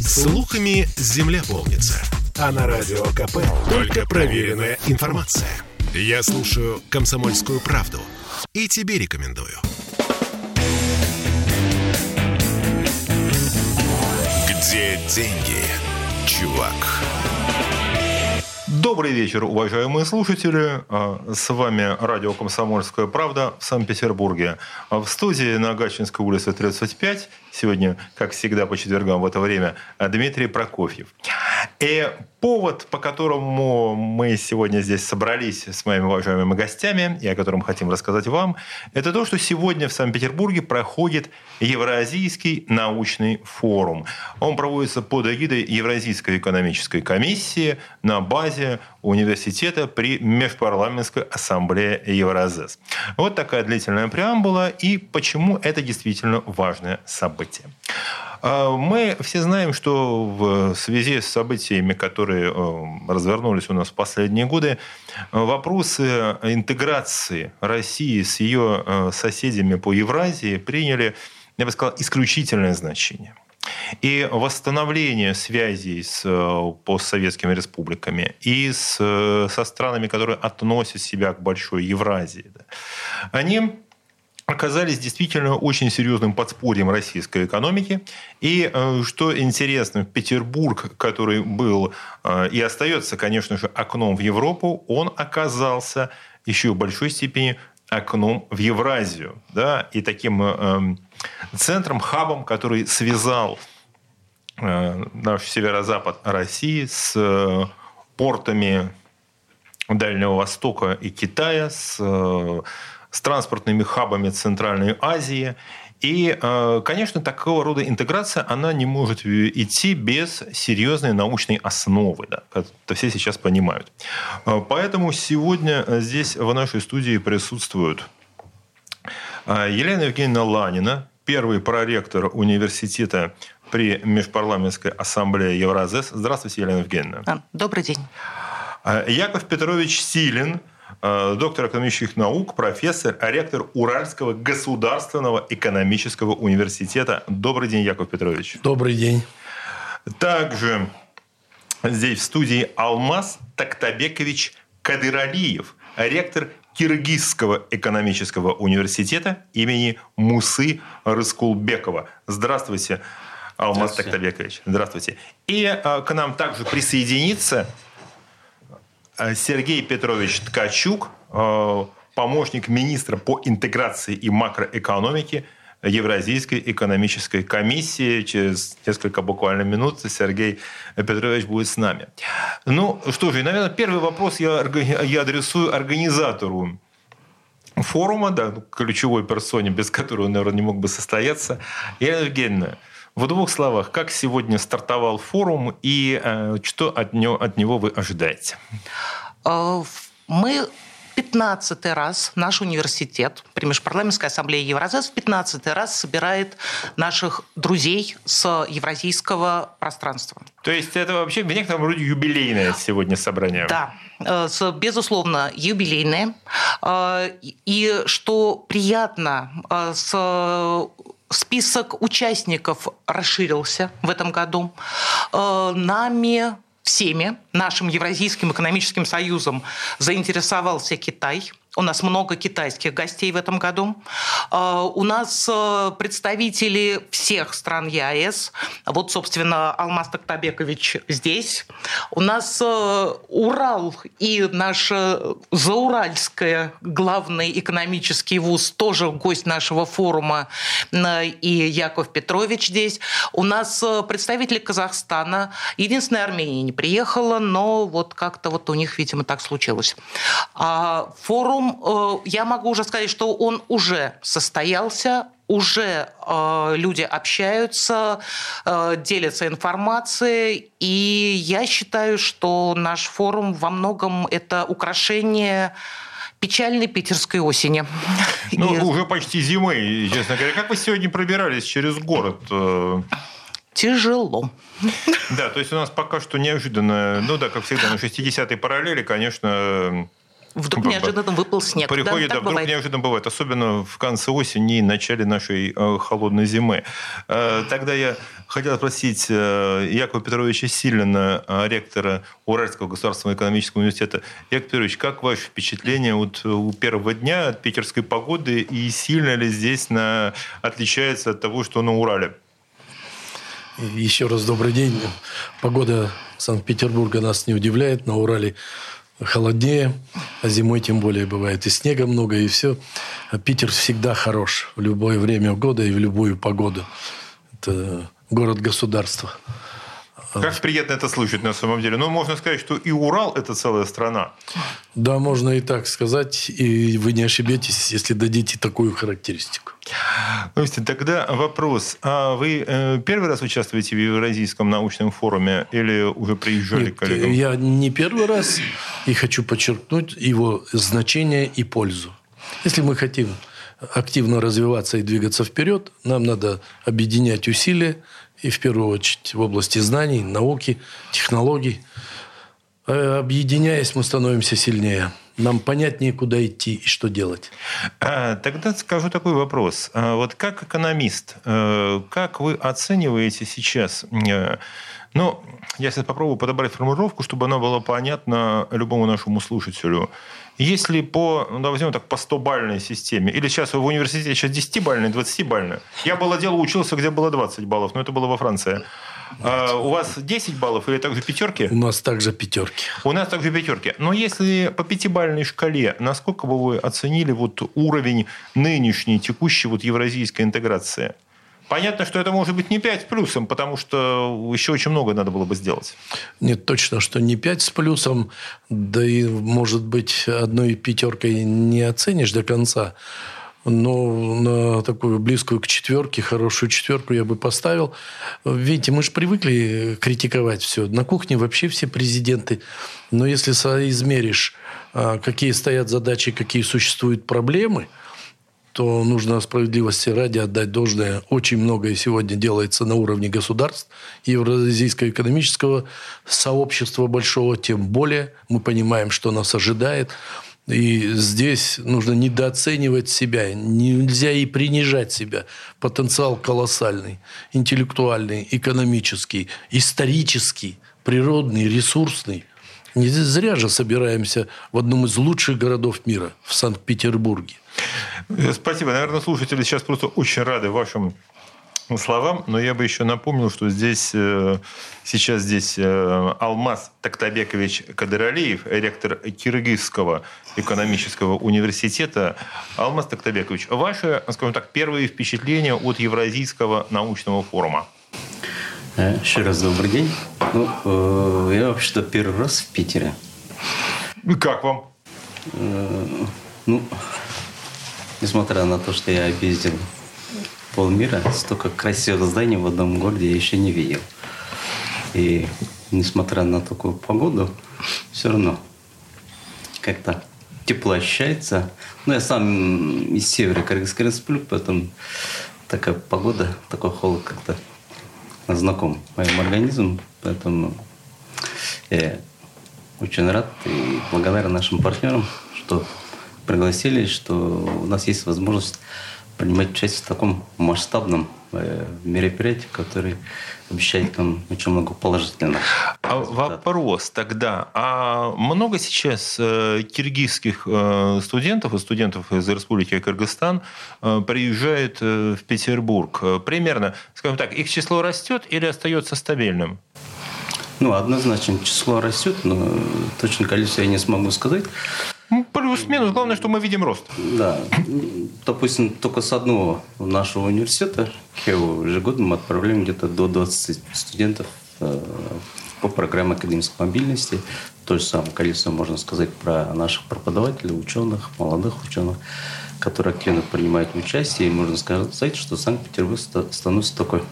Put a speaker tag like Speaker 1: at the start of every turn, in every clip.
Speaker 1: Слухами земля полнится. А на радио КП только проверенная информация. Я слушаю «Комсомольскую правду» и тебе рекомендую. Где деньги, чувак?
Speaker 2: Добрый вечер, уважаемые слушатели. А, с вами радио «Комсомольская правда» в Санкт-Петербурге. А в студии на Гатчинской улице 35 сегодня, как всегда по четвергам в это время, Дмитрий Прокофьев. И повод, по которому мы сегодня здесь собрались с моими уважаемыми гостями, и о котором хотим рассказать вам, это то, что сегодня в Санкт-Петербурге проходит Евразийский научный форум. Он проводится под эгидой Евразийской экономической комиссии на базе университета при Межпарламентской ассамблее Евразес. Вот такая длительная преамбула, и почему это действительно важное событие. А, мы все знаем, что в связи с событиями, которые э, развернулись у нас в последние годы, вопросы интеграции России с ее э, соседями по Евразии приняли, я бы сказал, исключительное значение. И восстановление связей с э, постсоветскими республиками и с, со странами, которые относят себя к большой Евразии, да, они оказались действительно очень серьезным подспорьем российской экономики. И э, что интересно, Петербург, который был э, и остается, конечно же, окном в Европу, он оказался еще в большой степени окном в Евразию. Да? И таким э, центром, хабом, который связал наш северо-запад России с портами Дальнего Востока и Китая, с с транспортными хабами Центральной Азии. И, э, конечно, такого рода интеграция, она не может идти без серьезной научной основы. Да, это все сейчас понимают. Э, поэтому сегодня здесь в нашей студии присутствуют э, Елена Евгеньевна Ланина, первый проректор университета при Межпарламентской ассамблее Евразес. Здравствуйте, Елена Евгеньевна.
Speaker 3: Добрый день.
Speaker 2: Яков Петрович Силин, Э, доктор экономических наук, профессор, а ректор Уральского государственного экономического университета. Добрый день, Яков Петрович.
Speaker 4: Добрый день.
Speaker 2: Также здесь в студии Алмаз Тактабекович Кадыралиев, ректор Киргизского экономического университета имени Мусы Рыскулбекова. Здравствуйте, Алмаз Здравствуйте. Тактабекович. Здравствуйте. И э, к нам также присоединится Э, Сергей Петрович Ткачук, э, помощник министра по интеграции и макроэкономике Евразийской экономической комиссии. Через несколько буквально минут Сергей Петрович будет с нами. Ну что же, наверное, первый вопрос я, я адресую организатору форума, да, ключевой персоне, без которой он, наверное, не мог бы состояться. Елена Евгеньевна, в двух словах, как сегодня стартовал форум и э, что от него, от него вы ожидаете?
Speaker 3: Э, мы 15 раз наш университет при Межпарламентской ассамблее Евразес в 15 раз собирает наших друзей с евразийского пространства.
Speaker 2: То есть это вообще в некотором роде юбилейное сегодня собрание?
Speaker 3: Да, э, безусловно, юбилейное. И что приятно, с список участников расширился в этом году. Э, нами всеми, нашим Евразийским экономическим союзом, заинтересовался Китай – у нас много китайских гостей в этом году. А, у нас э, представители всех стран ЕАЭС. Вот, собственно, Алмаз Токтабекович здесь. У нас э, Урал и наш э, Зауральское главный экономический вуз тоже гость нашего форума и Яков Петрович здесь. У нас представители Казахстана. Единственная Армения не приехала, но вот как-то вот у них, видимо, так случилось. А форум Форум, э, я могу уже сказать, что он уже состоялся, уже э, люди общаются, э, делятся информацией, и я считаю, что наш форум во многом это украшение печальной питерской осени.
Speaker 2: Ну, и... уже почти зимы, честно говоря. Как вы сегодня пробирались через город?
Speaker 3: Тяжело.
Speaker 2: Да, то есть у нас пока что неожиданно, ну да, как всегда, на 60-й параллели, конечно,
Speaker 3: Вдруг неожиданно выпал снег.
Speaker 2: Приходит, да, да вдруг бывает. неожиданно бывает, особенно в конце осени и начале нашей э, холодной зимы. Э, тогда я хотел спросить э, Якова Петровича Силина, ректора Уральского государственного экономического университета. Яков Петрович, как ваше впечатление вот у первого дня от питерской погоды и сильно ли здесь на... отличается от того, что на Урале?
Speaker 4: Еще раз добрый день. Погода Санкт-Петербурга нас не удивляет. На Урале холоднее, а зимой тем более бывает и снега много, и все. А Питер всегда хорош в любое время года и в любую погоду. Это город-государство.
Speaker 2: Как приятно это слышать на самом деле. Но ну, можно сказать, что и Урал – это целая страна.
Speaker 4: Да, можно и так сказать. И вы не ошибетесь, если дадите такую характеристику.
Speaker 2: Слушайте, тогда вопрос. А вы э, первый раз участвуете в Евразийском научном форуме или уже приезжали Нет, коллегам?
Speaker 4: Я не первый раз и хочу подчеркнуть его значение и пользу. Если мы хотим активно развиваться и двигаться вперед, нам надо объединять усилия, и в первую очередь в области знаний, науки, технологий. Э, объединяясь, мы становимся сильнее. Нам понятнее, куда идти и что делать.
Speaker 2: А, тогда скажу такой вопрос. А, вот как экономист, э, как вы оцениваете сейчас э, ну, я сейчас попробую подобрать формулировку, чтобы она была понятна любому нашему слушателю. Если по, ну, возьмем так, по 100-бальной системе, или сейчас в университете сейчас 10-бальная, 20-бальная. Я было дело учился, где было 20 баллов, но это было во Франции. А у вас 10 баллов или также пятерки?
Speaker 4: У нас также пятерки.
Speaker 2: У нас также пятерки. Но если по пятибалльной шкале, насколько бы вы оценили вот уровень нынешней, текущей вот евразийской интеграции? Понятно, что это может быть не 5 с плюсом, потому что еще очень много надо было бы сделать.
Speaker 4: Нет, точно, что не 5 с плюсом, да и, может быть, одной пятеркой не оценишь до конца. Но на такую близкую к четверке, хорошую четверку я бы поставил. Видите, мы же привыкли критиковать все. На кухне вообще все президенты. Но если соизмеришь, а, какие стоят задачи, какие существуют проблемы – то нужно справедливости ради отдать должное. Очень многое сегодня делается на уровне государств, Евразийского экономического сообщества большого, тем более мы понимаем, что нас ожидает. И здесь нужно недооценивать себя, нельзя и принижать себя. Потенциал колоссальный, интеллектуальный, экономический, исторический, природный, ресурсный. Не зря же собираемся в одном из лучших городов мира, в Санкт-Петербурге.
Speaker 2: Спасибо. Наверное, слушатели сейчас просто очень рады вашим словам, но я бы еще напомнил, что здесь э, сейчас здесь э, Алмаз Тактабекович Кадыралиев, ректор Киргизского экономического университета. Алмаз Тактабекович, ваши, скажем так, первые впечатления от Евразийского научного форума?
Speaker 5: Э, еще раз добрый день. Ну, я вообще-то первый раз в Питере.
Speaker 2: И как вам?
Speaker 5: Ну, Несмотря на то, что я объездил полмира, столько красивых зданий в одном городе я еще не видел. И несмотря на такую погоду, все равно как-то тепло ощущается. Ну, я сам из севера Кыргызской республики, поэтому такая погода, такой холод как-то знаком моему организму. Поэтому я очень рад и благодарен нашим партнерам, что пригласили, что у нас есть возможность принимать участие в таком масштабном э, мероприятии, который обещает нам очень много положительного.
Speaker 2: А вопрос тогда, а много сейчас э, киргизских э, студентов и студентов из Республики Кыргызстан приезжает в Петербург? Примерно, скажем так, их число растет или остается стабильным?
Speaker 5: Ну, однозначно число растет, но точно количество я не смогу сказать.
Speaker 2: Ну, плюс-минус. Главное, что мы видим рост.
Speaker 5: Да. Допустим, только с одного нашего университета, КЕУ, ежегодно мы отправляем где-то до 20 студентов э, по программе академической мобильности. То же самое количество можно сказать про наших преподавателей, ученых, молодых ученых, которые активно принимают участие. И можно сказать, что Санкт-Петербург становится такой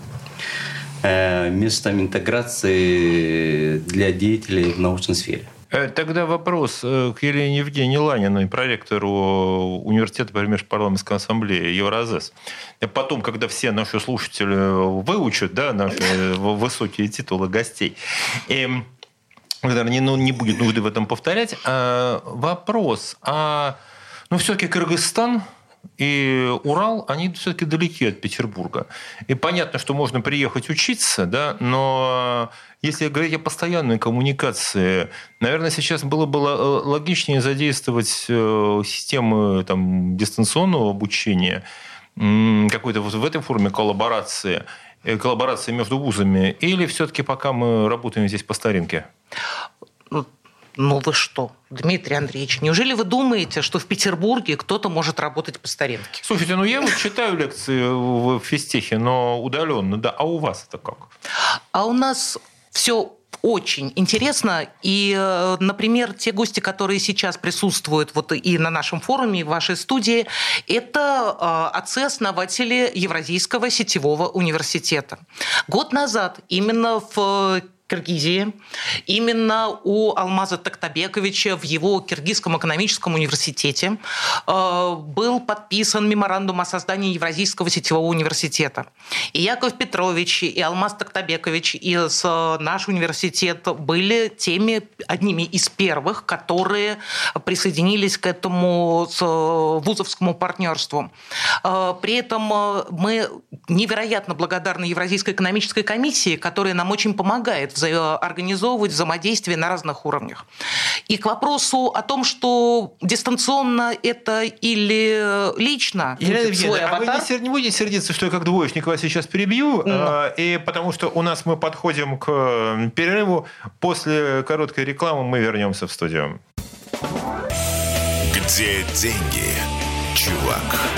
Speaker 5: э, местом интеграции для деятелей в научной сфере.
Speaker 2: Э, тогда вопрос э, к Елене Евгении Ланиной, проректору Университета по Межпарламентской ассамблее Евразес. Потом, когда все наши слушатели выучат да, наши высокие титулы гостей. И эм, наверное, не, ну, не будет нужды в этом повторять. А, вопрос. А, ну, все-таки Кыргызстан и Урал, они все-таки далеки от Петербурга. И понятно, что можно приехать учиться, да, но если говорить о постоянной коммуникации, наверное, сейчас было бы логичнее задействовать э, системы там, дистанционного обучения, какой-то вот в этой форме коллаборации, э, коллаборации между вузами, или все-таки пока мы работаем здесь по старинке?
Speaker 3: Ну, вы что, Дмитрий Андреевич, неужели вы думаете, что в Петербурге кто-то может работать по старинке?
Speaker 2: Слушайте, ну я вот читаю лекции в физтехе, но удаленно, да. А у вас это как?
Speaker 3: А у нас все очень интересно. И, э, например, те гости, которые сейчас присутствуют вот и на нашем форуме, и в вашей студии, это э, отцы-основатели Евразийского сетевого университета. Год назад именно в Киргизии. Именно у Алмаза Токтабековича в его Киргизском экономическом университете э, был подписан меморандум о создании Евразийского сетевого университета. И Яков Петрович, и Алмаз Токтабекович, и наш университет были теми, одними из первых, которые присоединились к этому вузовскому партнерству. Э, при этом э, мы невероятно благодарны Евразийской экономической комиссии, которая нам очень помогает организовывать взаимодействие на разных уровнях. И к вопросу о том, что дистанционно это или лично
Speaker 2: Елена свой а аватар... вы не будете сердиться, что я как двоечник вас сейчас перебью, mm. и потому что у нас мы подходим к перерыву. После короткой рекламы мы вернемся в студию.
Speaker 1: Где деньги, чувак?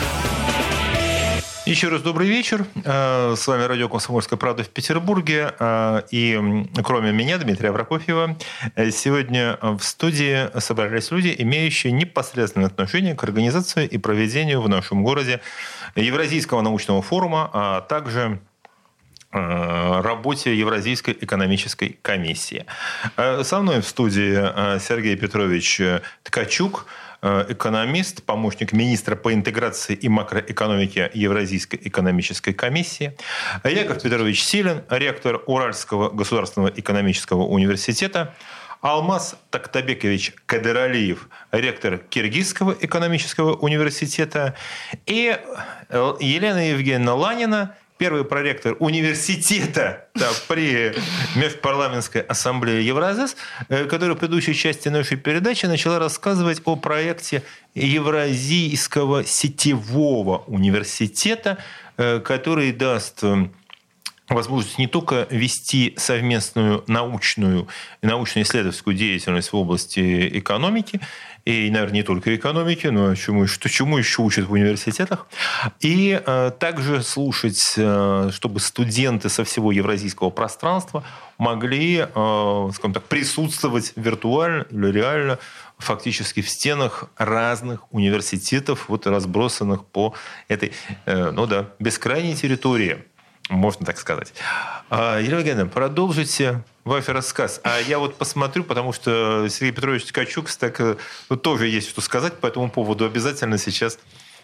Speaker 2: Еще раз добрый вечер. Э, с вами радио «Комсомольская правда» в Петербурге. Э, и кроме меня, Дмитрия Прокофьева, э, сегодня в студии собрались люди, имеющие непосредственное отношение к организации и проведению в нашем городе Евразийского научного форума, а также работе Евразийской экономической комиссии. Со мной в студии Сергей Петрович Ткачук – экономист, помощник министра по интеграции и макроэкономике Евразийской экономической комиссии, Яков Петрович Силин, ректор Уральского государственного экономического университета, Алмаз Тактабекович Кадыралиев, ректор Киргизского экономического университета, и э, Елена Евгеньевна Ланина, первый проректор университета да, при Межпарламентской ассамблее Евразес, э, которая в предыдущей части нашей передачи начала рассказывать о проекте Евразийского сетевого университета, э, который даст э, возможность не только вести совместную научную научно-исследовательскую деятельность в области экономики, и, наверное, не только экономики, но чему, что, чему еще учат в университетах. И э, также слушать, э, чтобы студенты со всего евразийского пространства могли, э, скажем так, присутствовать виртуально или реально фактически в стенах разных университетов, вот разбросанных по этой, э, ну да, бескрайней территории можно так сказать. А, Елена Евгеньевна, продолжите ваш рассказ. А я вот посмотрю, потому что Сергей Петрович Ткачук так, ну, тоже есть что сказать по этому поводу. Обязательно сейчас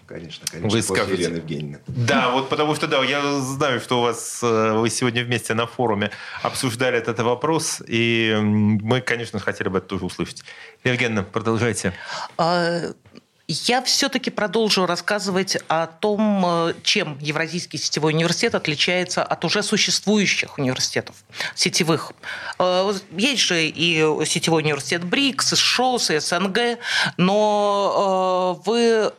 Speaker 6: Конечно, конечно. Вы скажете. Елена Евгеньевна.
Speaker 2: Да, вот потому что, да, я знаю, что у вас, э, вы сегодня вместе на форуме обсуждали этот вопрос, и мы, конечно, хотели бы это тоже услышать. Евгеньевна, продолжайте.
Speaker 3: А, я все-таки продолжу рассказывать о том, э, чем Евразийский сетевой университет отличается от уже существующих университетов сетевых. Э, есть же и сетевой университет БРИКС, ШОС, СНГ, но э, вы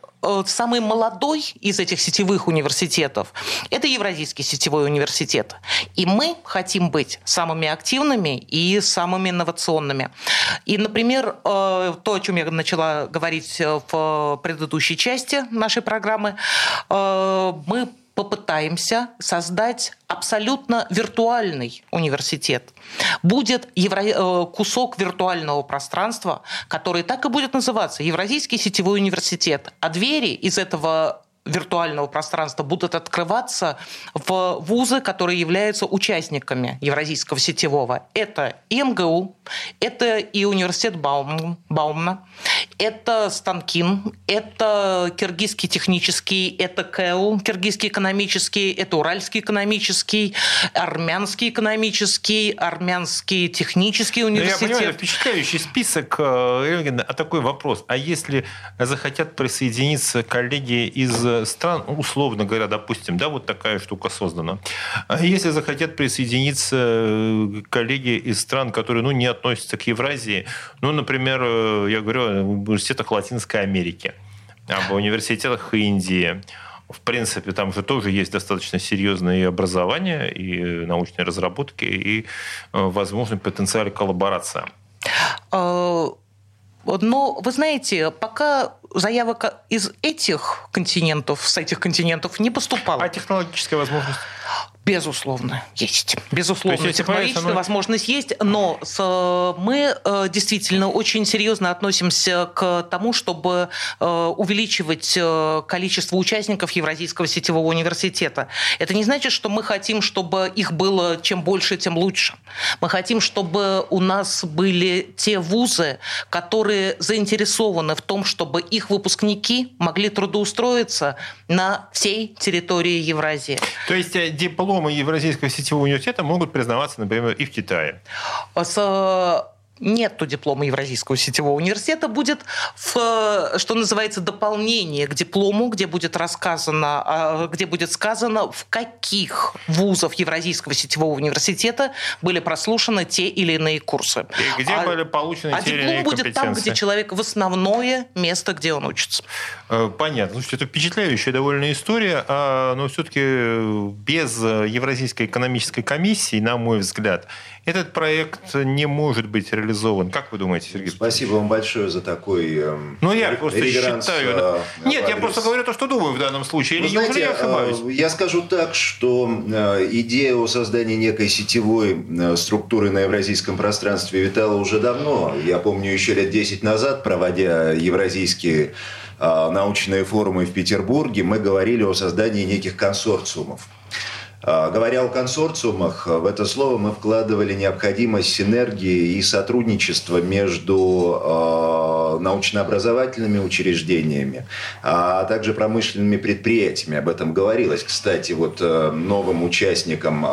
Speaker 3: самый молодой из этих сетевых университетов – это Евразийский сетевой университет. И мы хотим быть самыми активными и самыми инновационными. И, например, э, то, о чем я начала говорить в предыдущей части нашей программы, э, мы попытаемся создать абсолютно виртуальный университет. Будет евро... Э, кусок виртуального пространства, который так и будет называться Евразийский сетевой университет. А двери из этого виртуального пространства будут открываться в вузы, которые являются участниками Евразийского сетевого. Это и МГУ, это и университет Баум, Баумна, это Станкин, это Киргизский технический, это КЭУ, Киргизский экономический, это Уральский экономический, Армянский экономический, Армянский технический университет.
Speaker 2: Ну, я понимаю, впечатляющий список. Э, а такой вопрос. А если захотят присоединиться коллеги из стран, условно говоря, допустим, да, вот такая штука создана. А если захотят присоединиться э, коллеги из стран, которые, ну, не относятся к Евразии, ну, например, э, я говорю о университетах Латинской Америки, об университетах Индии, в принципе, там же тоже есть достаточно серьезное образование, и научные разработки, и э, возможный потенциал коллаборации.
Speaker 3: Но вы знаете, пока заявок из этих континентов, с этих континентов не поступало.
Speaker 2: А технологическая возможность?
Speaker 3: Безусловно, есть. Безусловно,
Speaker 2: есть,
Speaker 3: технологическая возможность есть, но с, мы э, действительно очень серьезно относимся к тому, чтобы э, увеличивать э, количество участников Евразийского сетевого университета. Это не значит, что мы хотим, чтобы их было чем больше, тем лучше. Мы хотим, чтобы у нас были те вузы, которые заинтересованы в том, чтобы их выпускники могли трудоустроиться на всей территории Евразии.
Speaker 2: То есть диплом дипломы Евразийского сетевого университета могут признаваться, например, и в Китае.
Speaker 3: С нету диплома Евразийского сетевого университета, будет, в, что называется, дополнение к диплому, где будет рассказано, а, где будет сказано, в каких вузах Евразийского сетевого университета были прослушаны те или иные курсы.
Speaker 2: И где а, были получены
Speaker 3: а
Speaker 2: те или
Speaker 3: иные будет там, где человек в основное место, где он учится.
Speaker 2: Э, понятно. Слушайте, это впечатляющая довольно история, а, но все-таки без Евразийской экономической комиссии, на мой взгляд, этот проект не может быть реализован. Как вы думаете, Сергей?
Speaker 6: Спасибо вам большое за такой
Speaker 2: эм, Ну, я просто считаю... Э, Нет, я просто говорю то, что думаю в данном случае. Или знаете, я ошибаюсь?
Speaker 6: Э, я скажу так, что э, идея о создании некой сетевой структуры на евразийском пространстве витала уже давно. Я помню, еще лет 10 назад, проводя евразийские научные форумы в Петербурге, мы говорили о создании неких консорциумов. А, говоря о консорциумах, в это слово мы вкладывали необходимость синергии и сотрудничества между а, научно-образовательными учреждениями, а также промышленными предприятиями. Об этом говорилось. Кстати, вот э, новым участникам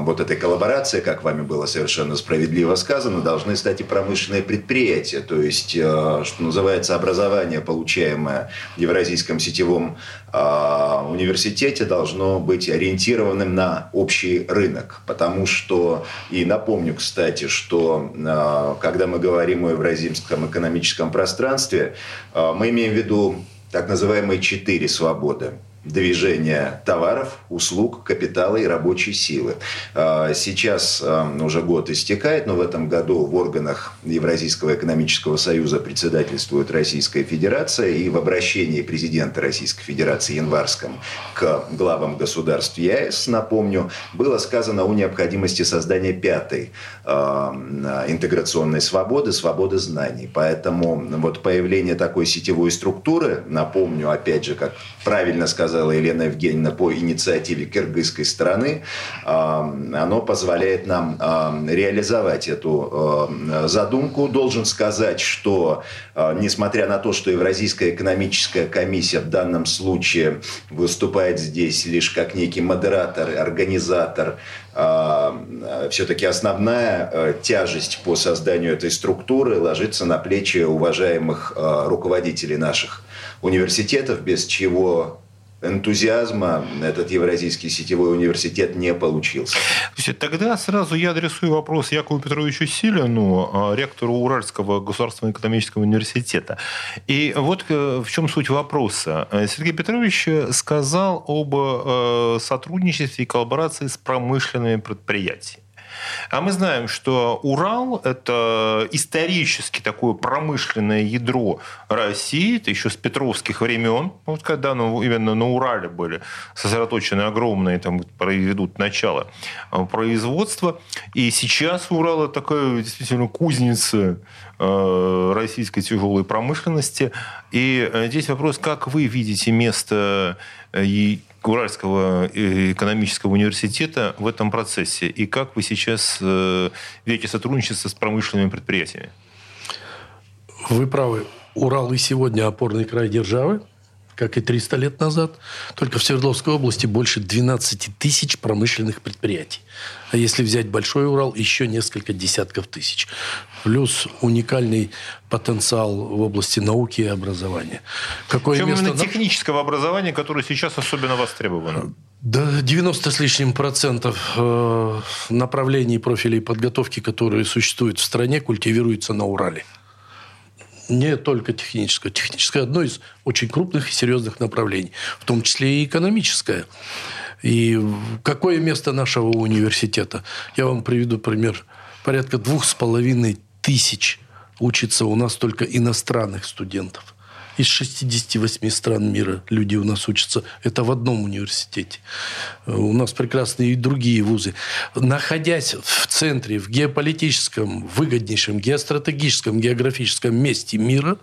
Speaker 6: вот этой коллаборации, как вами было совершенно справедливо сказано, должны стать и промышленные предприятия. То есть, э, что называется, образование, получаемое в Евразийском сетевом университете, должно быть ориентированным на общий рынок. Потому что, и напомню, кстати, что а, когда мы говорим о евразийском экономическом пространстве, а, мы имеем в виду так называемые четыре свободы движения товаров, услуг, капитала и рабочей силы. А, сейчас а, уже год истекает, но в этом году в органах Евразийского экономического союза председательствует Российская Федерация, и в обращении президента Российской Федерации Январском к главам государств ЕС, напомню, было сказано о необходимости создания пятой э, интеграционной свободы, свободы знаний. Поэтому вот появление такой сетевой структуры, напомню, опять же, как правильно сказал сказала Елена Евгеньевна, по инициативе киргизской стороны, оно позволяет нам реализовать эту задумку. Должен сказать, что несмотря на то, что Евразийская экономическая комиссия в данном случае выступает здесь лишь как некий модератор, организатор, все-таки основная тяжесть по созданию этой структуры ложится на плечи уважаемых руководителей наших университетов, без чего энтузиазма этот Евразийский сетевой университет не получился.
Speaker 2: Тогда сразу я адресую вопрос Якову Петровичу Силину, а, ректору Уральского государственного экономического университета. И вот э, в чем суть вопроса. Сергей Петрович сказал об э, сотрудничестве и коллаборации с промышленными предприятиями. А мы знаем, что Урал – это исторически такое промышленное ядро России, это еще с петровских времен, вот когда ну, именно на Урале были сосредоточены огромные, там проведут начало э, производства. И сейчас Урал – это такая действительно кузница э, российской тяжелой промышленности. И э, здесь вопрос, как вы видите место Уральского экономического университета в этом процессе? И как вы сейчас э, видите сотрудничество с промышленными предприятиями?
Speaker 4: Вы правы. Урал и сегодня опорный край державы как и 300 лет назад. Только в Свердловской области больше 12 тысяч промышленных предприятий. А если взять Большой Урал, еще несколько десятков тысяч. Плюс уникальный потенциал в области науки и образования.
Speaker 2: Какое Причем место... именно технического образования, которое сейчас особенно востребовано?
Speaker 4: Да, 90 с лишним процентов э, направлений профилей подготовки, которые существуют в стране, культивируются на Урале не только техническое. Техническое одно из очень крупных и серьезных направлений, в том числе и экономическое. И какое место нашего университета? Я вам приведу пример. Порядка двух с половиной тысяч учится у нас только иностранных студентов из 68 стран мира люди у нас учатся. Это в одном университете. У нас прекрасные и другие вузы. Находясь в центре, в геополитическом, выгоднейшем, геостратегическом, географическом месте мира,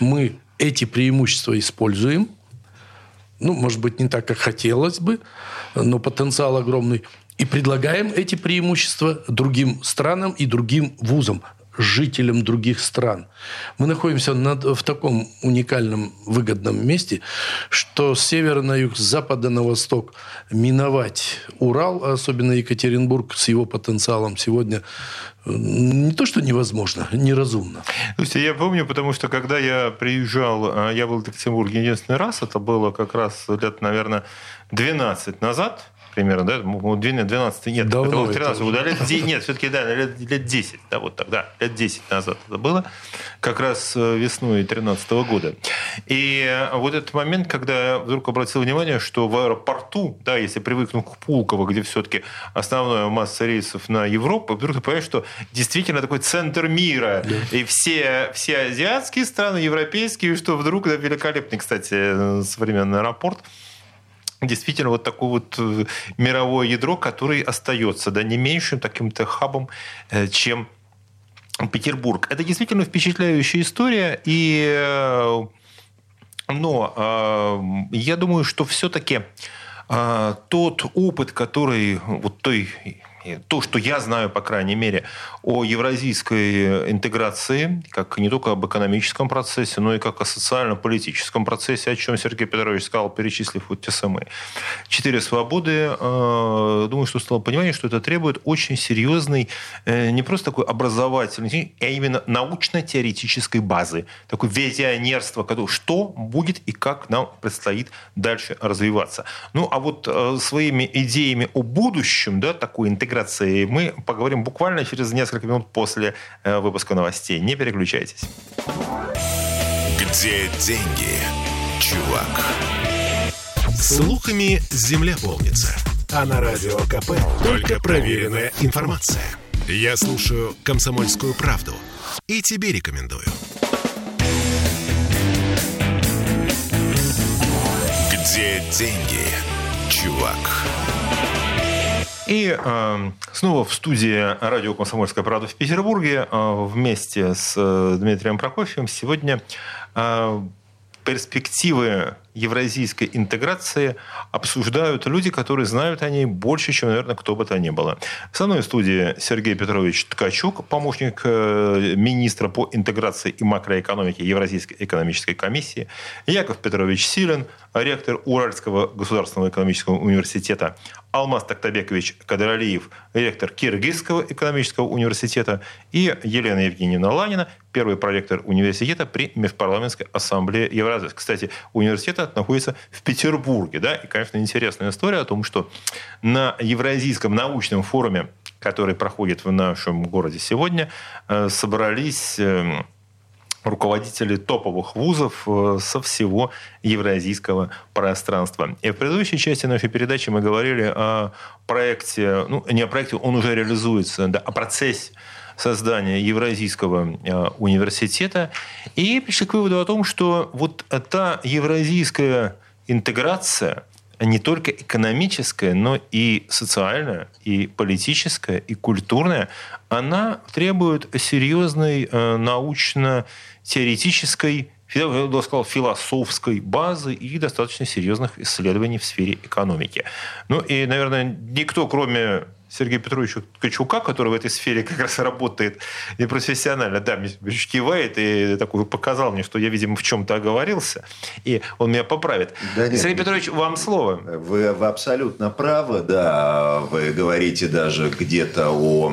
Speaker 4: мы эти преимущества используем. Ну, может быть, не так, как хотелось бы, но потенциал огромный. И предлагаем эти преимущества другим странам и другим вузам жителям других стран. Мы находимся над, в таком уникальном, выгодном месте, что с севера на юг, с запада на восток миновать Урал, особенно Екатеринбург с его потенциалом сегодня э, не то, что невозможно, неразумно.
Speaker 2: Слушайте, я помню, потому что когда я приезжал, а, я был в Екатеринбурге единственный раз, это было как раз лет, наверное, 12 назад, примерно, да? 12 нет, Давно это было 13 года. Лет, нет, все-таки, да, лет, лет 10, да, вот тогда, лет 10 назад это было, как раз э, весной 13 года. И э, вот этот момент, когда я вдруг обратил внимание, что в аэропорту, да, если привыкнул к Пулково, где все-таки основная масса рейсов на Европу, вдруг ты понимаешь, что действительно такой центр мира, да. и все, все азиатские страны, европейские, что вдруг, да, великолепный, кстати, э, современный аэропорт, действительно вот такое вот э, мировое ядро, которое остается да, не меньшим таким-то хабом, э, чем Петербург. Это действительно впечатляющая история, и, э, но я думаю, что все-таки тот опыт, который вот той то, что я знаю, по крайней мере, о евразийской интеграции, как не только об экономическом процессе, но и как о социально-политическом процессе, о чем Сергей Петрович сказал, перечислив вот те самые четыре свободы. Э, думаю, что стало понимание, что это требует очень серьезной, э, не просто такой образовательной, а именно научно-теоретической базы, такой визионерство, что будет и как нам предстоит дальше развиваться. Ну, а вот э, своими идеями о будущем, да, такой интеграции интеграции мы поговорим буквально через несколько минут после э, выпуска новостей. Не переключайтесь.
Speaker 1: Где деньги, чувак? Слухами земля полнится. А на радио КП только проверенная информация. Я слушаю «Комсомольскую правду» и тебе рекомендую. Где деньги, чувак?
Speaker 2: И э, снова в студии радио «Комсомольская правда» в Петербурге э, вместе с э, Дмитрием Прокофьевым сегодня э, перспективы евразийской интеграции обсуждают люди, которые знают о ней больше, чем, наверное, кто бы то ни было. В самой студии Сергей Петрович Ткачук, помощник э, министра по интеграции и макроэкономике Евразийской экономической комиссии, Яков Петрович Силин, ректор Уральского государственного экономического университета, Алмаз Тактабекович Кадралиев, ректор Киргизского экономического университета и Елена Евгеньевна Ланина, первый проректор университета при Межпарламентской ассамблее Евразии. Кстати, университет находится в Петербурге. Да? И, конечно, интересная история о том, что на Евразийском научном форуме, который проходит в нашем городе сегодня, э, собрались эм, руководители топовых вузов э, со всего евразийского пространства. И в предыдущей части нашей передачи мы говорили о проекте, ну, не о проекте, он уже реализуется, да, о процессе создания Евразийского э, университета и пришли к выводу о том, что вот та евразийская интеграция, не только экономическая, но и социальная, и политическая, и культурная, она требует серьезной э, научно-теоретической я бы сказал, философской базы и достаточно серьезных исследований в сфере экономики. Ну и, наверное, никто, кроме Сергея Петровича Качука, который в этой сфере как раз работает непрофессионально, да, мне кивает и такой показал мне, что я, видимо, в чем-то оговорился, и он меня поправит. Да нет, Сергей Петрович, вам слово.
Speaker 6: Вы, вы абсолютно правы, да. Вы говорите даже где-то о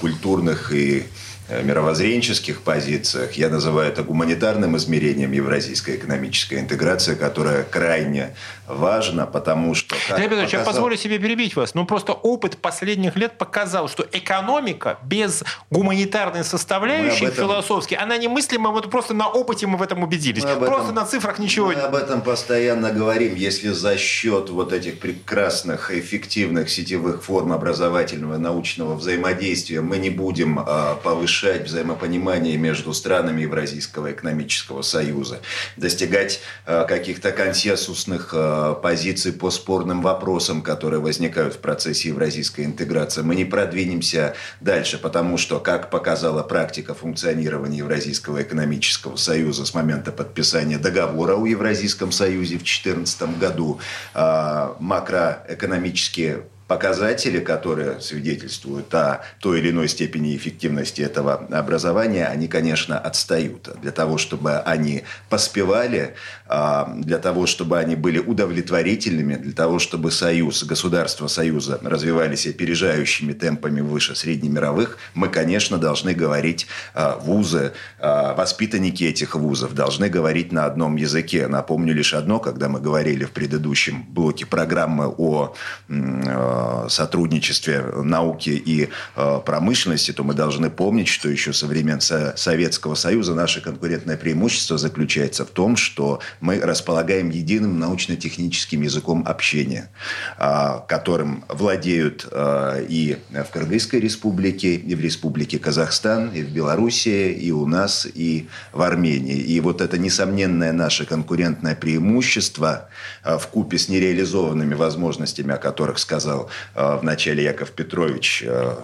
Speaker 6: культурных и Э, мировоззренческих позициях. Я называю это гуманитарным измерением евразийской экономической интеграции, которая крайне важна, потому что...
Speaker 2: Как показал... я позволю себе перебить вас. Ну, просто опыт последних лет показал, что экономика без гуманитарной составляющей этом... философски, она немыслима, вот просто на опыте мы в этом убедились. Мы просто этом... на цифрах ничего...
Speaker 6: Мы об этом постоянно говорим. Если за счет вот этих прекрасных, эффективных сетевых форм образовательного научного взаимодействия мы не будем э, повышать повышать взаимопонимание между странами Евразийского экономического союза, достигать э, каких-то консенсусных э, позиций по спорным вопросам, которые возникают в процессе евразийской интеграции. Мы не продвинемся дальше, потому что, как показала практика функционирования Евразийского экономического союза с момента подписания договора о Евразийском союзе в 2014 году, э, макроэкономические показатели, которые свидетельствуют о той или иной степени эффективности этого образования, они, конечно, отстают. Для того, чтобы они поспевали, а, для того, чтобы они были удовлетворительными, для того, чтобы Союз, государства Союза развивались опережающими темпами выше среднемировых, мы, конечно, должны говорить а, вузы, а, воспитанники этих вузов должны говорить на одном языке. Напомню лишь одно, когда мы говорили в предыдущем блоке программы о сотрудничестве науки и э, промышленности, то мы должны помнить, что еще со времен Советского Союза наше конкурентное преимущество заключается в том, что мы располагаем единым научно-техническим языком общения, э, которым владеют и в Кыргызской республике, и в Республике Казахстан, и в Белоруссии, и у нас, и в Армении. И вот это несомненное наше конкурентное преимущество в купе с нереализованными возможностями, о которых сказал Э, в начале Яков Петрович э,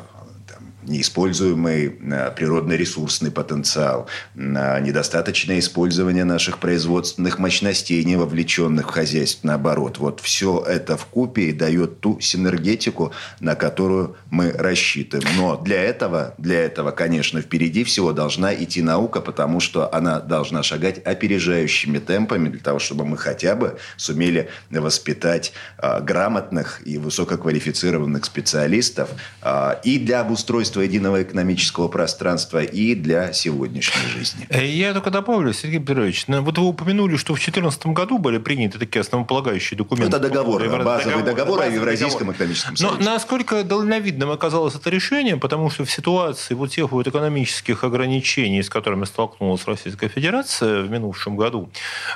Speaker 6: неиспользуемый э, природно-ресурсный потенциал, недостаточное использование наших производственных мощностей, не вовлеченных в хозяйственный оборот. Вот все это в купе и дает ту синергетику, на которую мы рассчитываем. Но для этого, для этого, конечно, впереди всего должна идти наука, потому что она должна шагать опережающими темпами для того, чтобы мы хотя бы сумели воспитать а, грамотных и высококвалифицированных специалистов а, и для обустройства устройства единого экономического пространства и для сегодняшней жизни.
Speaker 2: Э, я только добавлю, Сергей Петрович, ну, вот вы упомянули, что в 2014 году были приняты такие основополагающие документы.
Speaker 6: Это договор, по, базовый договор, договор о Евразийском договор. экономическом
Speaker 2: союзе. Но насколько дальновидным оказалось это решение, потому что в ситуации вот тех вот экономических ограничений, с которыми столкнулась Российская Федерация в минувшем году,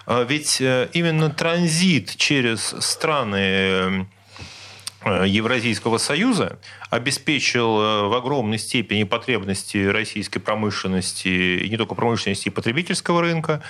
Speaker 2: э, ведь э, именно транзит через страны Э, Евразийского союза обеспечил э, в огромной степени потребности российской промышленности, и не только промышленности, и потребительского рынка.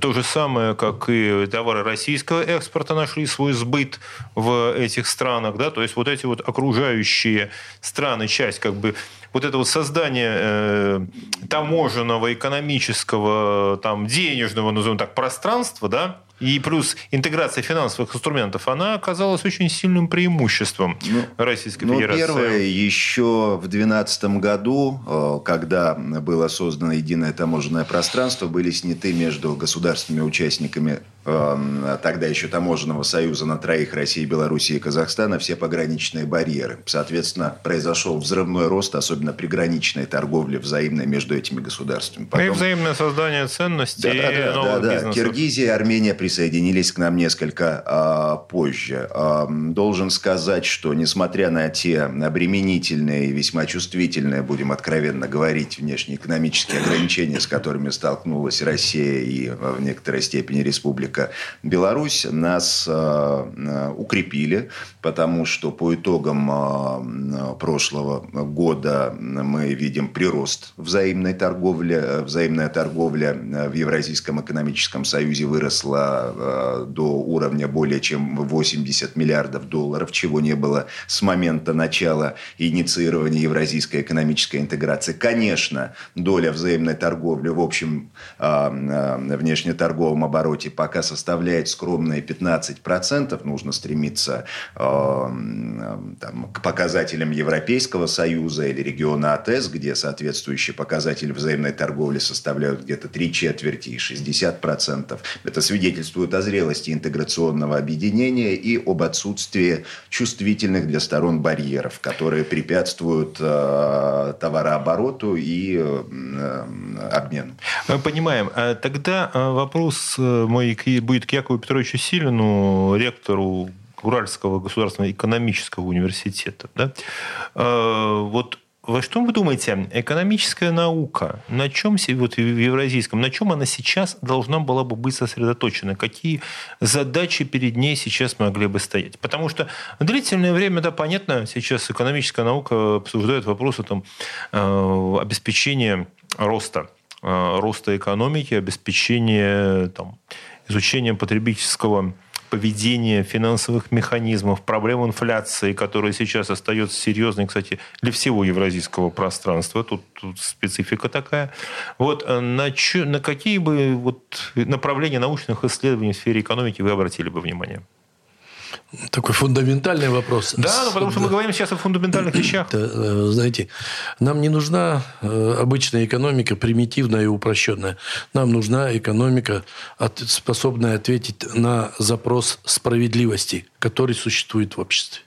Speaker 2: То же самое, как и товары российского экспорта нашли свой сбыт в этих странах. Да? То есть вот эти вот окружающие страны, часть как бы вот это вот создание э, таможенного, экономического, там, денежного, назовем так, пространства, да, и плюс интеграция финансовых инструментов, она оказалась очень сильным преимуществом ну, Российской ну, Федерации.
Speaker 6: Первое, еще в 2012 году, э, когда было создано единое таможенное пространство, были сняты между государственными участниками э, тогда еще таможенного союза на троих России, Белоруссии и Казахстана все пограничные барьеры. Соответственно, произошел взрывной рост, особенно приграничной торговли взаимной между этими государствами. Потом...
Speaker 2: И взаимное создание ценностей да, да,
Speaker 6: да, да, да. Киргизия и Армения присоединились к нам несколько а, позже. А, должен сказать, что несмотря на те обременительные и весьма чувствительные, будем откровенно говорить, внешнеэкономические ограничения, с которыми столкнулась Россия и в некоторой степени Республика Беларусь, нас а, а укрепили, потому что по итогам прошлого года мы видим прирост взаимной торговли. Взаимная торговля в Евразийском экономическом союзе выросла до уровня более чем 80 миллиардов долларов, чего не было с момента начала инициирования Евразийской экономической интеграции. Конечно, доля взаимной торговли в общем а, внешнеторговом обороте пока составляет скромные 15%. Нужно стремиться там, к показателям Европейского Союза или региона АТС, где соответствующие показатели взаимной торговли составляют где-то три четверти и 60%. Это свидетельствует о зрелости интеграционного объединения и об отсутствии чувствительных для сторон барьеров, которые препятствуют э, товарообороту и э, обмену.
Speaker 2: Понимаем. А тогда э, вопрос э, мой будет к Якову Петровичу Силину, ректору Уральского государственного экономического университета. Да? А, вот во что вы думаете, экономическая наука, на чем вот в евразийском, на чем она сейчас должна была бы быть сосредоточена? Какие задачи перед ней сейчас могли бы стоять? Потому что длительное время, да, понятно, сейчас экономическая наука обсуждает вопросы там, э, обеспечения роста, э, роста экономики, обеспечения там, изучения потребительского поведение финансовых механизмов, проблем инфляции, которая сейчас остается серьезной, кстати, для всего евразийского пространства. Тут, тут специфика такая. Вот э, на, чё, на какие бы вот направления научных исследований в сфере экономики вы обратили бы внимание?
Speaker 4: Такой фундаментальный вопрос.
Speaker 2: Да, ну, потому что мы говорим сейчас о фундаментальных вещах.
Speaker 4: Э, знаете, нам не нужна э, обычная экономика, примитивная и упрощенная. Нам нужна экономика, способная ответить на запрос справедливости, который существует в обществе.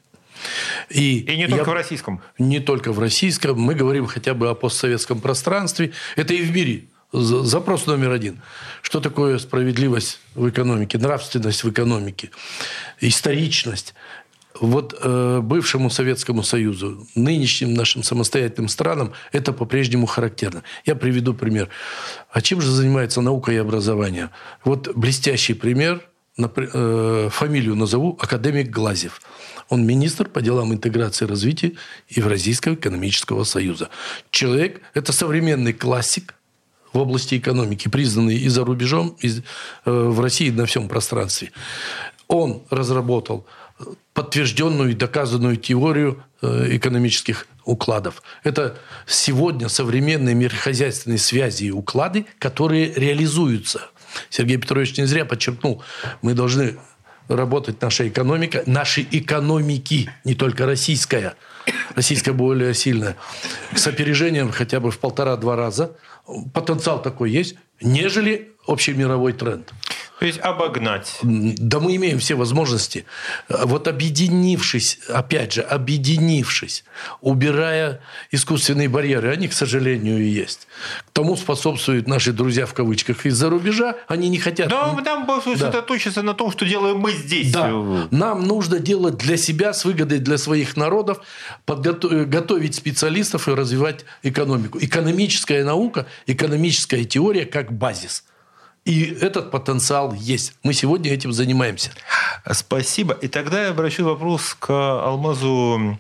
Speaker 2: И, и не только я, в российском.
Speaker 4: Не только в российском. Мы говорим хотя бы о постсоветском пространстве. Это и в мире Запрос номер один. Что такое справедливость в экономике, нравственность в экономике, историчность? Вот э, бывшему Советскому Союзу, нынешним нашим самостоятельным странам это по-прежнему характерно. Я приведу пример. А чем же занимается наука и образование? Вот блестящий пример, э, фамилию назову, академик Глазев. Он министр по делам интеграции и развития Евразийского экономического союза. Человек, это современный классик, в области экономики, признанный и за рубежом, и э, в России на всем пространстве. Он разработал подтвержденную и доказанную теорию э, экономических укладов. Это сегодня современные мирохозяйственные связи и уклады, которые реализуются. Сергей Петрович не зря подчеркнул, мы должны работать наша экономика, наши экономики, не только российская, российская более сильная, с опережением хотя бы в полтора-два раза – потенциал такой есть, нежели общий мировой тренд.
Speaker 2: То есть обогнать.
Speaker 4: Да мы имеем все возможности. Вот объединившись, опять же, объединившись, убирая искусственные барьеры, они, к сожалению, и есть. К тому способствуют наши друзья в кавычках из-за рубежа. Они не хотят...
Speaker 2: Да, там да. сосредоточиться на том, что делаем мы здесь.
Speaker 4: Да. Нам нужно делать для себя с выгодой для своих народов, подготовить готовить специалистов и развивать экономику. Экономическая наука, экономическая теория как базис – и этот потенциал есть. Мы сегодня этим занимаемся.
Speaker 2: Спасибо. И тогда я обращу вопрос к Алмазу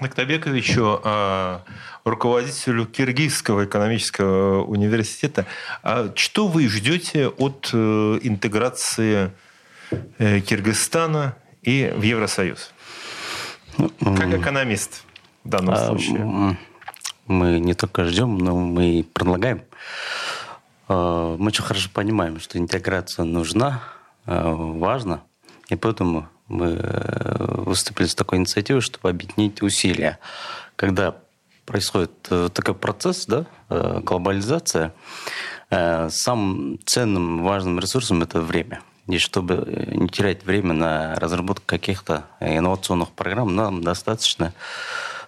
Speaker 2: Нактабековичу, а, руководителю Киргизского экономического университета. А что вы ждете от э, интеграции э, Киргизстана и в Евросоюз? Как экономист в данном а, случае.
Speaker 5: Мы не только ждем, но мы предлагаем. Э, мы очень хорошо понимаем, что интеграция нужна, э, важна, и поэтому мы э, выступили с такой инициативой, чтобы объединить усилия. Когда происходит такой процесс, да, глобализация, самым ценным, важным ресурсом это время. И чтобы не терять время на разработку каких-то инновационных программ, нам достаточно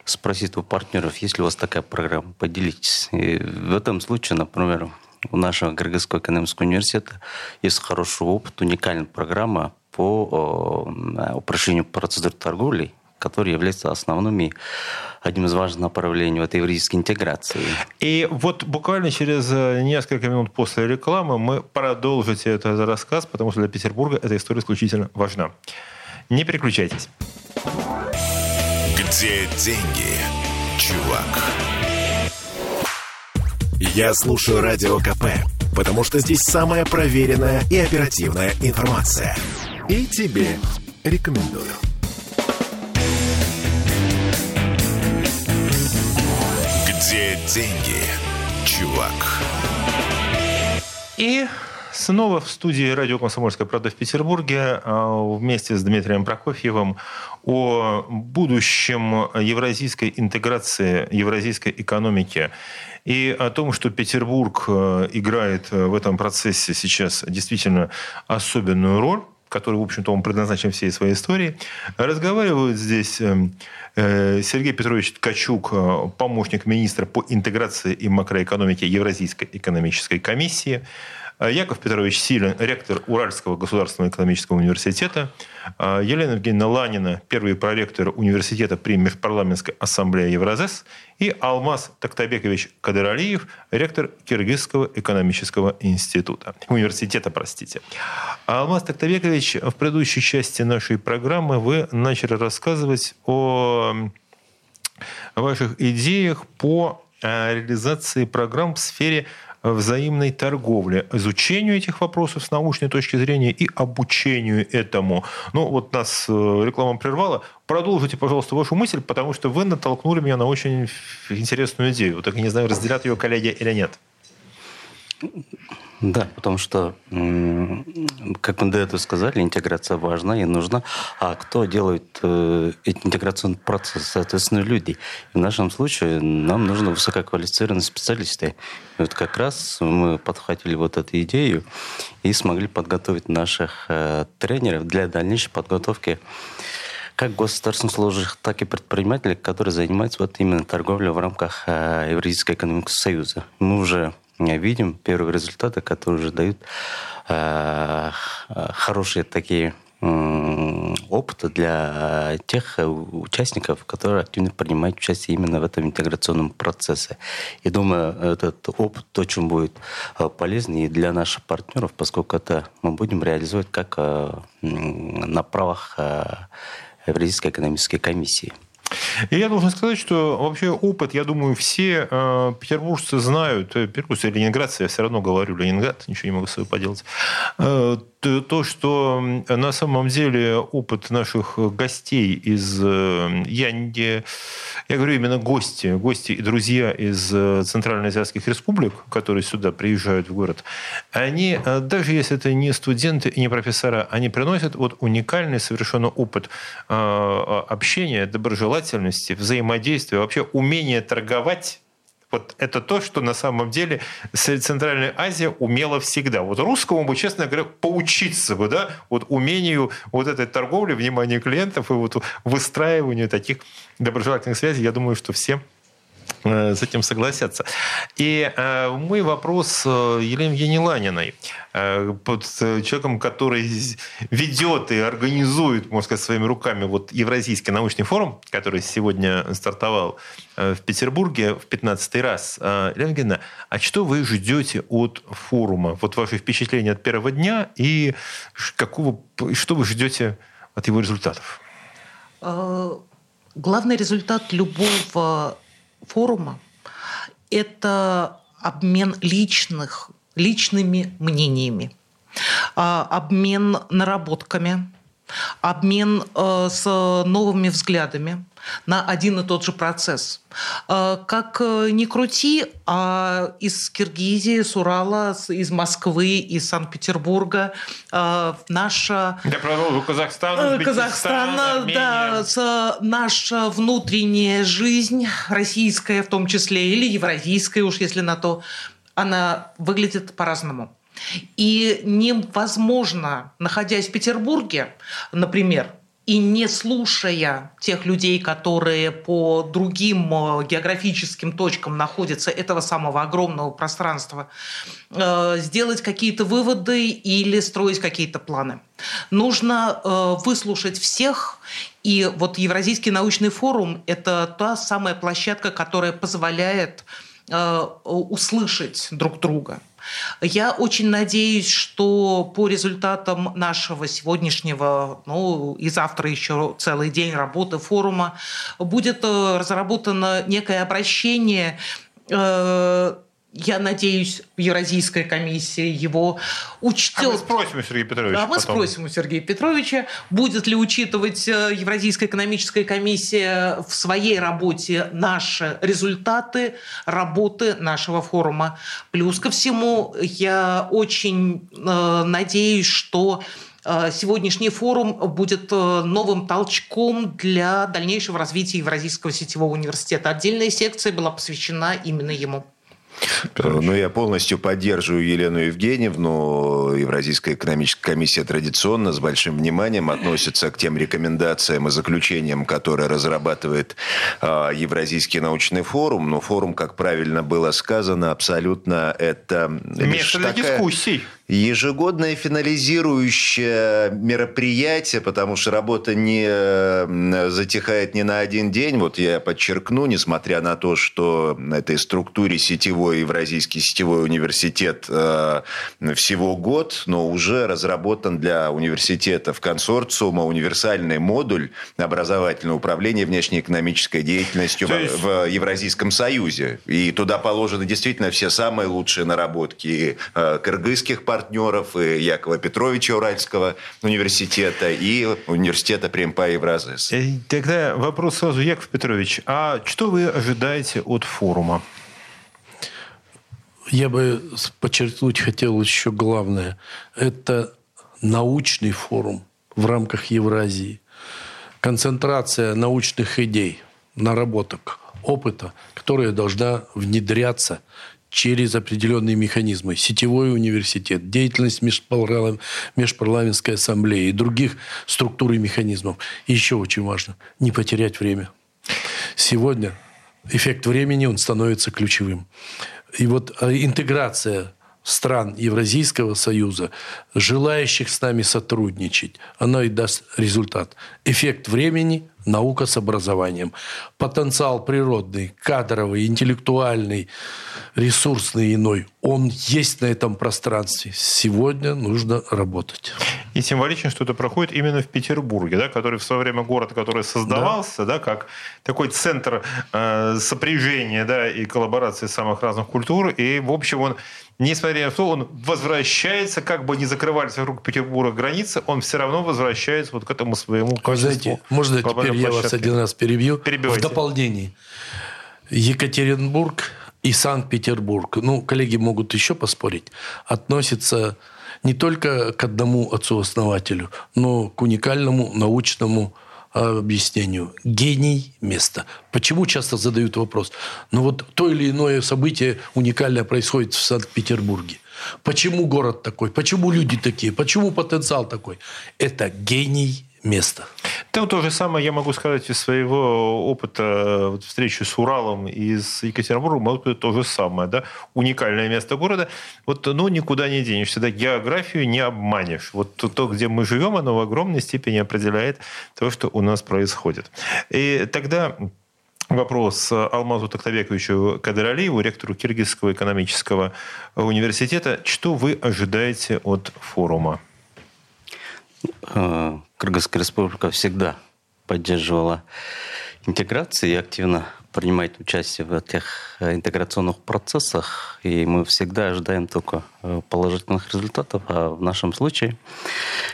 Speaker 5: спросить у партнеров, есть ли у вас такая программа, поделитесь. И в этом случае, например, у нашего Кыргызского экономического университета есть хороший опыт, уникальная программа по упрощению процедур торговли, которые являются основными одним из важных направлений в этой еврейской интеграции.
Speaker 2: И вот буквально через э, несколько минут после рекламы мы продолжите этот рассказ, потому что для Петербурга эта история исключительно важна. Не переключайтесь.
Speaker 1: Где деньги, чувак? Я слушаю Радио КП, потому что здесь самая проверенная и оперативная информация. И тебе рекомендую. Где деньги, чувак?
Speaker 2: И снова в студии радио «Комсомольская правда» в Петербурге а, вместе с Дмитрием Прокофьевым о будущем евразийской интеграции, евразийской экономики и о том, что Петербург э, играет в этом процессе сейчас действительно особенную роль который, в общем-то, он предназначен всей своей истории. Разговаривают здесь эм, э, Сергей Петрович Ткачук, э, помощник министра по интеграции и макроэкономике Евразийской экономической комиссии, Э, Яков Петрович Силин, ректор Уральского государственного экономического университета, э, Елена Евгеньевна Ланина, первый проректор университета при Межпарламентской ассамблее Евразес, и Алмаз Токтабекович Кадыралиев, ректор Киргизского экономического института, университета, простите. Алмаз Токтабекович, в предыдущей части нашей программы вы начали рассказывать о ваших идеях по э, реализации программ в сфере взаимной торговле, изучению этих вопросов с научной точки зрения и обучению этому. Ну, вот нас э, реклама прервала. Продолжите, пожалуйста, вашу мысль, потому что вы натолкнули меня на очень интересную идею. Так я не знаю, разделят ее коллеги или нет.
Speaker 5: Да, потому что, как мы до этого сказали, интеграция важна и нужна. А кто делает э, эти интеграционные процессы? Соответственно, люди. В нашем случае нам нужны высококвалифицированные специалисты. И вот как раз мы подхватили вот эту идею и смогли подготовить наших э, тренеров для дальнейшей подготовки как государственных служащих, так и предпринимателей, которые занимаются вот именно торговлей в рамках э, Евразийского экономического союза. Мы уже видим первые результаты, которые уже дают э, хорошие такие опыта для тех участников, которые активно принимают участие именно в этом интеграционном процессе. И думаю, этот опыт очень будет э, полезный и для наших партнеров, поскольку это мы будем реализовать как э, на правах Евразийской экономической комиссии.
Speaker 2: И я должен сказать, что вообще опыт, я думаю, все э, петербуржцы знают. Э, петербуржцы ленинградцы, я все равно говорю Ленинград, ничего не могу с собой поделать. Э, то, что на самом деле опыт наших гостей из... Э, я, не, я говорю именно гости, гости и друзья из э, Центральноазиатских республик, которые сюда приезжают в город, они, э, даже если это не студенты и не профессора, они приносят вот уникальный совершенно опыт общения, доброжелательности, взаимодействия, вообще умение торговать вот это то, что на самом деле Центральная Азия умела всегда. Вот русскому бы, честно говоря, поучиться бы, да, вот умению вот этой торговли, внимания клиентов и вот выстраиванию таких доброжелательных связей, я думаю, что все с этим согласятся. И э, мой вопрос э, Елене Евгеньевне под человеком, который ведет и организует, можно сказать, своими руками вот Евразийский научный форум, который сегодня стартовал в Петербурге в 15 раз. Елена Евгеньевна, а что вы ждете от форума? Вот ваши впечатления от первого дня и какого, что вы ждете от его результатов?
Speaker 3: Главный результат любого форума – это обмен личных, личными мнениями, а, обмен наработками, обмен э, с новыми взглядами на один и тот же процесс. Э, как э, ни крути, а из Киргизии, с Урала, из Москвы, из Санкт-Петербурга наша...
Speaker 2: Я продолжу Казахстан,
Speaker 3: Казахстана, да, наша внутренняя жизнь, российская в том числе, или евразийская уж, если на то, она выглядит по-разному. И невозможно, находясь в Петербурге, например, и не слушая тех людей, которые по другим э, географическим точкам находятся этого самого огромного пространства, э, сделать какие-то выводы или строить какие-то планы. Нужно э, выслушать всех, и вот Евразийский научный форум – это та самая площадка, которая позволяет услышать друг друга. Я очень надеюсь, что по результатам нашего сегодняшнего, ну и завтра еще целый день работы форума будет э, разработано некое обращение э, я надеюсь, Евразийская комиссия его учтет. А
Speaker 2: мы спросим у Сергея Петровича.
Speaker 3: А мы потом. спросим у Сергея Петровича, будет ли учитывать э, Евразийская экономическая комиссия в своей работе наши результаты работы нашего форума. Плюс ко всему, я очень э, надеюсь, что э, сегодняшний форум будет э, новым толчком для дальнейшего развития Евразийского сетевого университета. Отдельная секция была посвящена именно ему.
Speaker 6: Ну, я полностью поддерживаю Елену Евгеньевну. Евразийская экономическая комиссия традиционно с большим вниманием относится к тем рекомендациям и заключениям, которые разрабатывает э, Евразийский научный форум. Но форум, как правильно было сказано, абсолютно это...
Speaker 2: Место для такая... дискуссий
Speaker 6: ежегодное финализирующее мероприятие, потому что работа не затихает ни на один день. Вот я подчеркну, несмотря на то, что этой структуре сетевой Евразийский сетевой университет э, всего год, но уже разработан для университетов консорциума универсальный модуль образовательного управления внешнеэкономической деятельностью есть... в Евразийском Союзе. И туда положены действительно все самые лучшие наработки э, кыргызских партий, партнеров, и Якова Петровича Уральского университета, и университета Примпа Евразес.
Speaker 2: Э, тогда вопрос сразу, Яков Петрович, а что вы ожидаете от форума?
Speaker 4: Я бы подчеркнуть хотел еще главное. Это научный форум в рамках Евразии. Концентрация научных идей, наработок, опыта, которая должна внедряться через определенные механизмы. Сетевой университет, деятельность межпарламентской ассамблеи и других структур и механизмов. И еще очень важно – не потерять время. Сегодня эффект времени, он становится ключевым. И вот а, интеграция стран Евразийского союза, желающих с нами сотрудничать, она и даст результат. Эффект времени – наука с образованием. Потенциал природный, кадровый, интеллектуальный – ресурсный иной, он есть на этом пространстве. Сегодня нужно работать.
Speaker 2: И символично, что это проходит именно в Петербурге, да, который в свое время город, который создавался, да, да как такой центр э, сопряжения да, и коллаборации самых разных культур. И, в общем, он несмотря на то, он возвращается, как бы не закрывались вокруг Петербурга границы, он все равно возвращается вот к этому своему
Speaker 4: качеству. Можно теперь я вас один раз перебью? В дополнении. Екатеринбург и Санкт-Петербург, ну, коллеги могут еще поспорить, относится не только к одному отцу-основателю, но к уникальному научному объяснению. Гений места. Почему часто задают вопрос? Ну вот то или иное событие уникальное происходит в Санкт-Петербурге. Почему город такой? Почему люди такие? Почему потенциал такой? Это гений место.
Speaker 2: Это то же самое я могу сказать из своего опыта вот, встречи с Уралом и с Екатеринбургом. Вот это то же самое. Да? Уникальное место города. Вот, ну, никуда не денешься. Да? Географию не обманешь. Вот то, где мы живем, оно в огромной степени определяет то, что у нас происходит. И тогда вопрос Алмазу Токтавековичу Кадралиеву, ректору Киргизского экономического университета. Что вы ожидаете от форума?
Speaker 5: Э, Кыргызская республика всегда поддерживала интеграцию и активно принимает участие в этих э, интеграционных процессах, и мы всегда ожидаем только э, положительных результатов. А в нашем случае,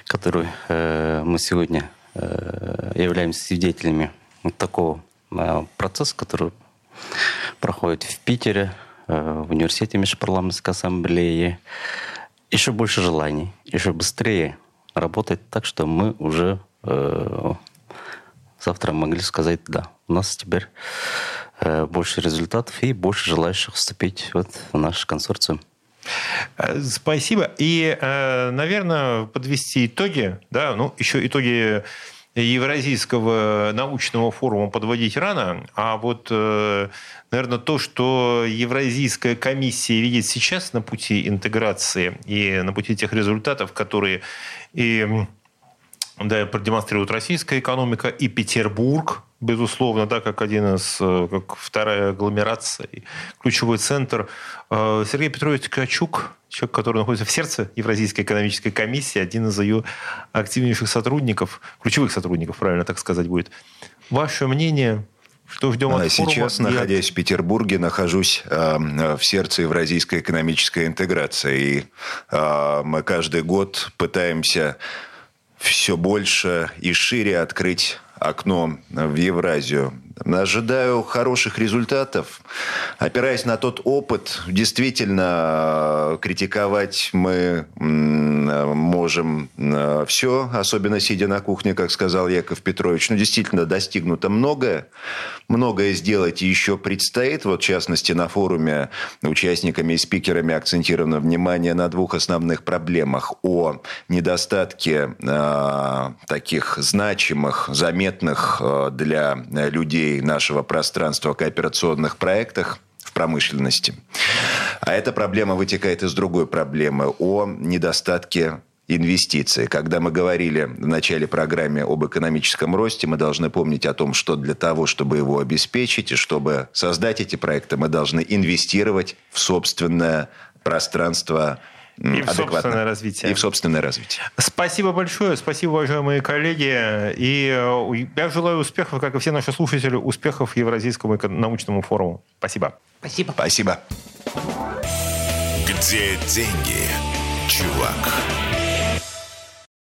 Speaker 5: который мы сегодня являемся свидетелями такого процесса, который проходит в Питере, в университете Межпарламентской ассамблеи, еще больше желаний, еще быстрее работать так, что мы уже э, завтра могли сказать «да». У нас теперь э, больше результатов и больше желающих вступить вот в наш консорциум.
Speaker 2: Э, спасибо. И, э, наверное, подвести итоги, да, ну, еще итоги Евразийского научного форума подводить рано, а вот, э, наверное, то, что Евразийская комиссия видит сейчас на пути интеграции и на пути тех результатов, которые и да, продемонстрирует российская экономика и Петербург, безусловно, да, как один из, э, как вторая агломерация, ключевой центр. Э, Сергей Петрович Ткачук, человек, который находится в сердце Евразийской экономической комиссии, один из ее активнейших сотрудников, ключевых сотрудников, правильно так сказать будет. Ваше мнение, что ждем
Speaker 6: от Сейчас, форума? находясь в Петербурге, нахожусь э, в сердце Евразийской экономической интеграции. И э, мы каждый год пытаемся все больше и шире открыть окно в Евразию. Ожидаю хороших результатов. Опираясь на тот опыт, действительно, критиковать мы можем э, все, особенно сидя на кухне, как сказал Яков Петрович. Ну, действительно, достигнуто многое. Многое сделать еще предстоит. Вот, в частности, на форуме участниками и спикерами акцентировано внимание на двух основных проблемах. О недостатке э, таких значимых, заметных э, для людей нашего пространства кооперационных проектах в промышленности. А эта проблема вытекает из другой проблемы о недостатке инвестиций. Когда мы говорили в начале программы об экономическом росте, мы должны помнить о том, что для того, чтобы его обеспечить и чтобы создать эти проекты, мы должны инвестировать в собственное пространство
Speaker 2: и в собственное развитие.
Speaker 6: И в собственное развитие.
Speaker 2: Спасибо большое, спасибо, уважаемые коллеги. И э, я желаю успехов, как и все наши слушатели, успехов Евразийскому научному форуму. Спасибо.
Speaker 3: Спасибо.
Speaker 6: Спасибо.
Speaker 1: Где деньги, чувак?